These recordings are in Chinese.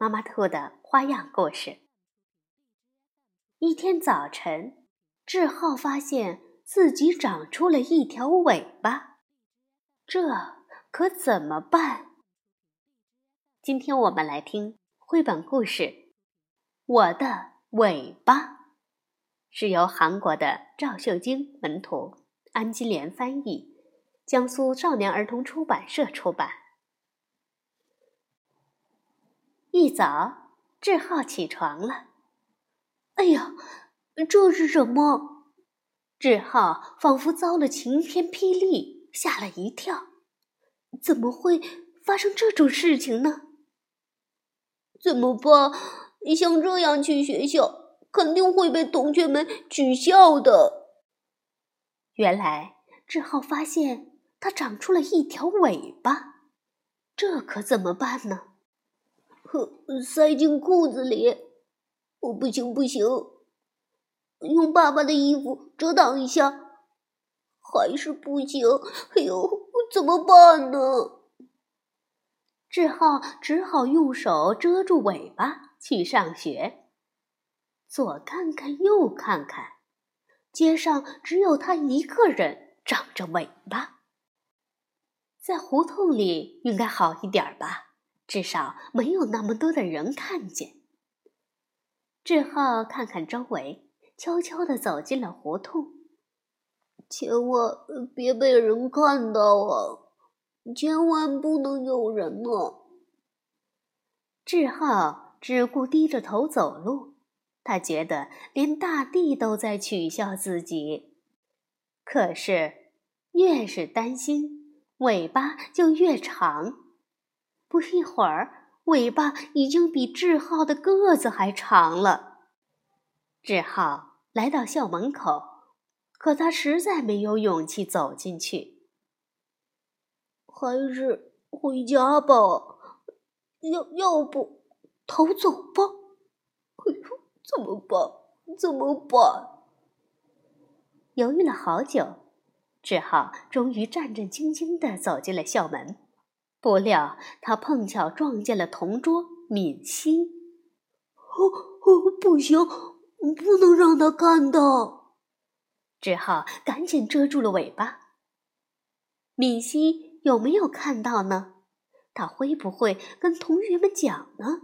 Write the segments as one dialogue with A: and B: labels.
A: 妈妈兔的花样故事。一天早晨，志浩发现自己长出了一条尾巴，这可怎么办？今天我们来听绘本故事《我的尾巴》，是由韩国的赵秀晶文图，安金莲翻译，江苏少年儿童出版社出版。一早，志浩起床了。
B: 哎呀，这是什么？
A: 志浩仿佛遭了晴天霹雳，吓了一跳。
B: 怎么会发生这种事情呢？
C: 怎么办？像这样去学校，肯定会被同学们取笑的。
A: 原来，志浩发现他长出了一条尾巴，这可怎么办呢？
C: 塞进裤子里，我不行不行，用爸爸的衣服遮挡一下，还是不行。哎呦，怎么办呢？
A: 志浩只好用手遮住尾巴去上学。左看看，右看看，街上只有他一个人长着尾巴。在胡同里应该好一点吧。至少没有那么多的人看见。志浩看看周围，悄悄地走进了胡同。
C: 千万别被人看到啊！千万不能有人呢。
A: 志浩只顾低着头走路，他觉得连大地都在取笑自己。可是，越是担心，尾巴就越长。不一会儿，尾巴已经比志浩的个子还长了。志浩来到校门口，可他实在没有勇气走进去。
C: 还是回家吧，要要不逃走吧？哎呦，怎么办？怎么办？
A: 犹豫了好久，志浩终于战战兢兢地走进了校门。不料他碰巧撞见了同桌敏熙，
C: 哦哦，不行，不能让他看到，
A: 只好赶紧遮住了尾巴。敏熙有没有看到呢？他会不会跟同学们讲呢？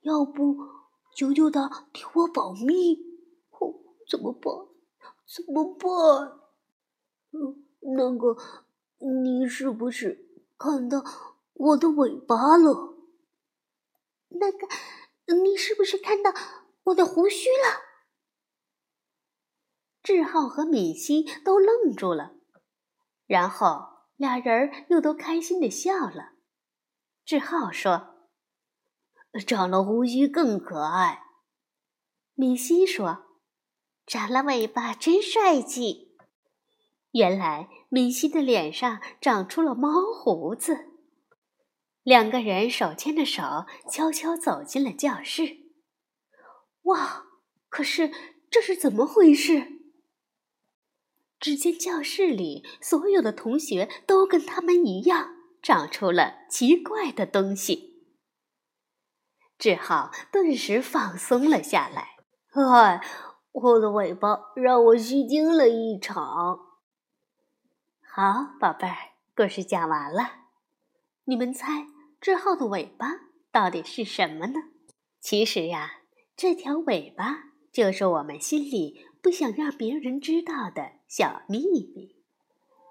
C: 要不求求他替我保密？哦，怎么办？怎么办？嗯，那个，你是不是？看到我的尾巴了。
B: 那个，你是不是看到我的胡须了？
A: 志浩和敏熙都愣住了，然后俩人又都开心的笑了。志浩说：“
C: 长了胡须更可爱。”
A: 敏熙说：“
B: 长了尾巴真帅气。”
A: 原来米西的脸上长出了猫胡子。两个人手牵着手，悄悄走进了教室。哇！可是这是怎么回事？只见教室里所有的同学都跟他们一样，长出了奇怪的东西。志浩顿时放松了下来。
C: 哎，我的尾巴让我虚惊了一场。
A: 好，宝贝儿，故事讲完了。你们猜之后的尾巴到底是什么呢？其实呀，这条尾巴就是我们心里不想让别人知道的小秘密。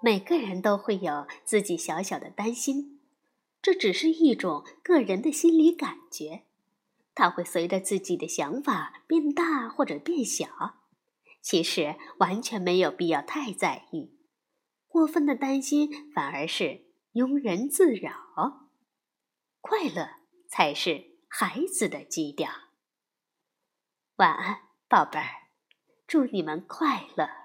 A: 每个人都会有自己小小的担心，这只是一种个人的心理感觉，它会随着自己的想法变大或者变小。其实完全没有必要太在意。过分的担心反而是庸人自扰，快乐才是孩子的基调。晚安，宝贝儿，祝你们快乐。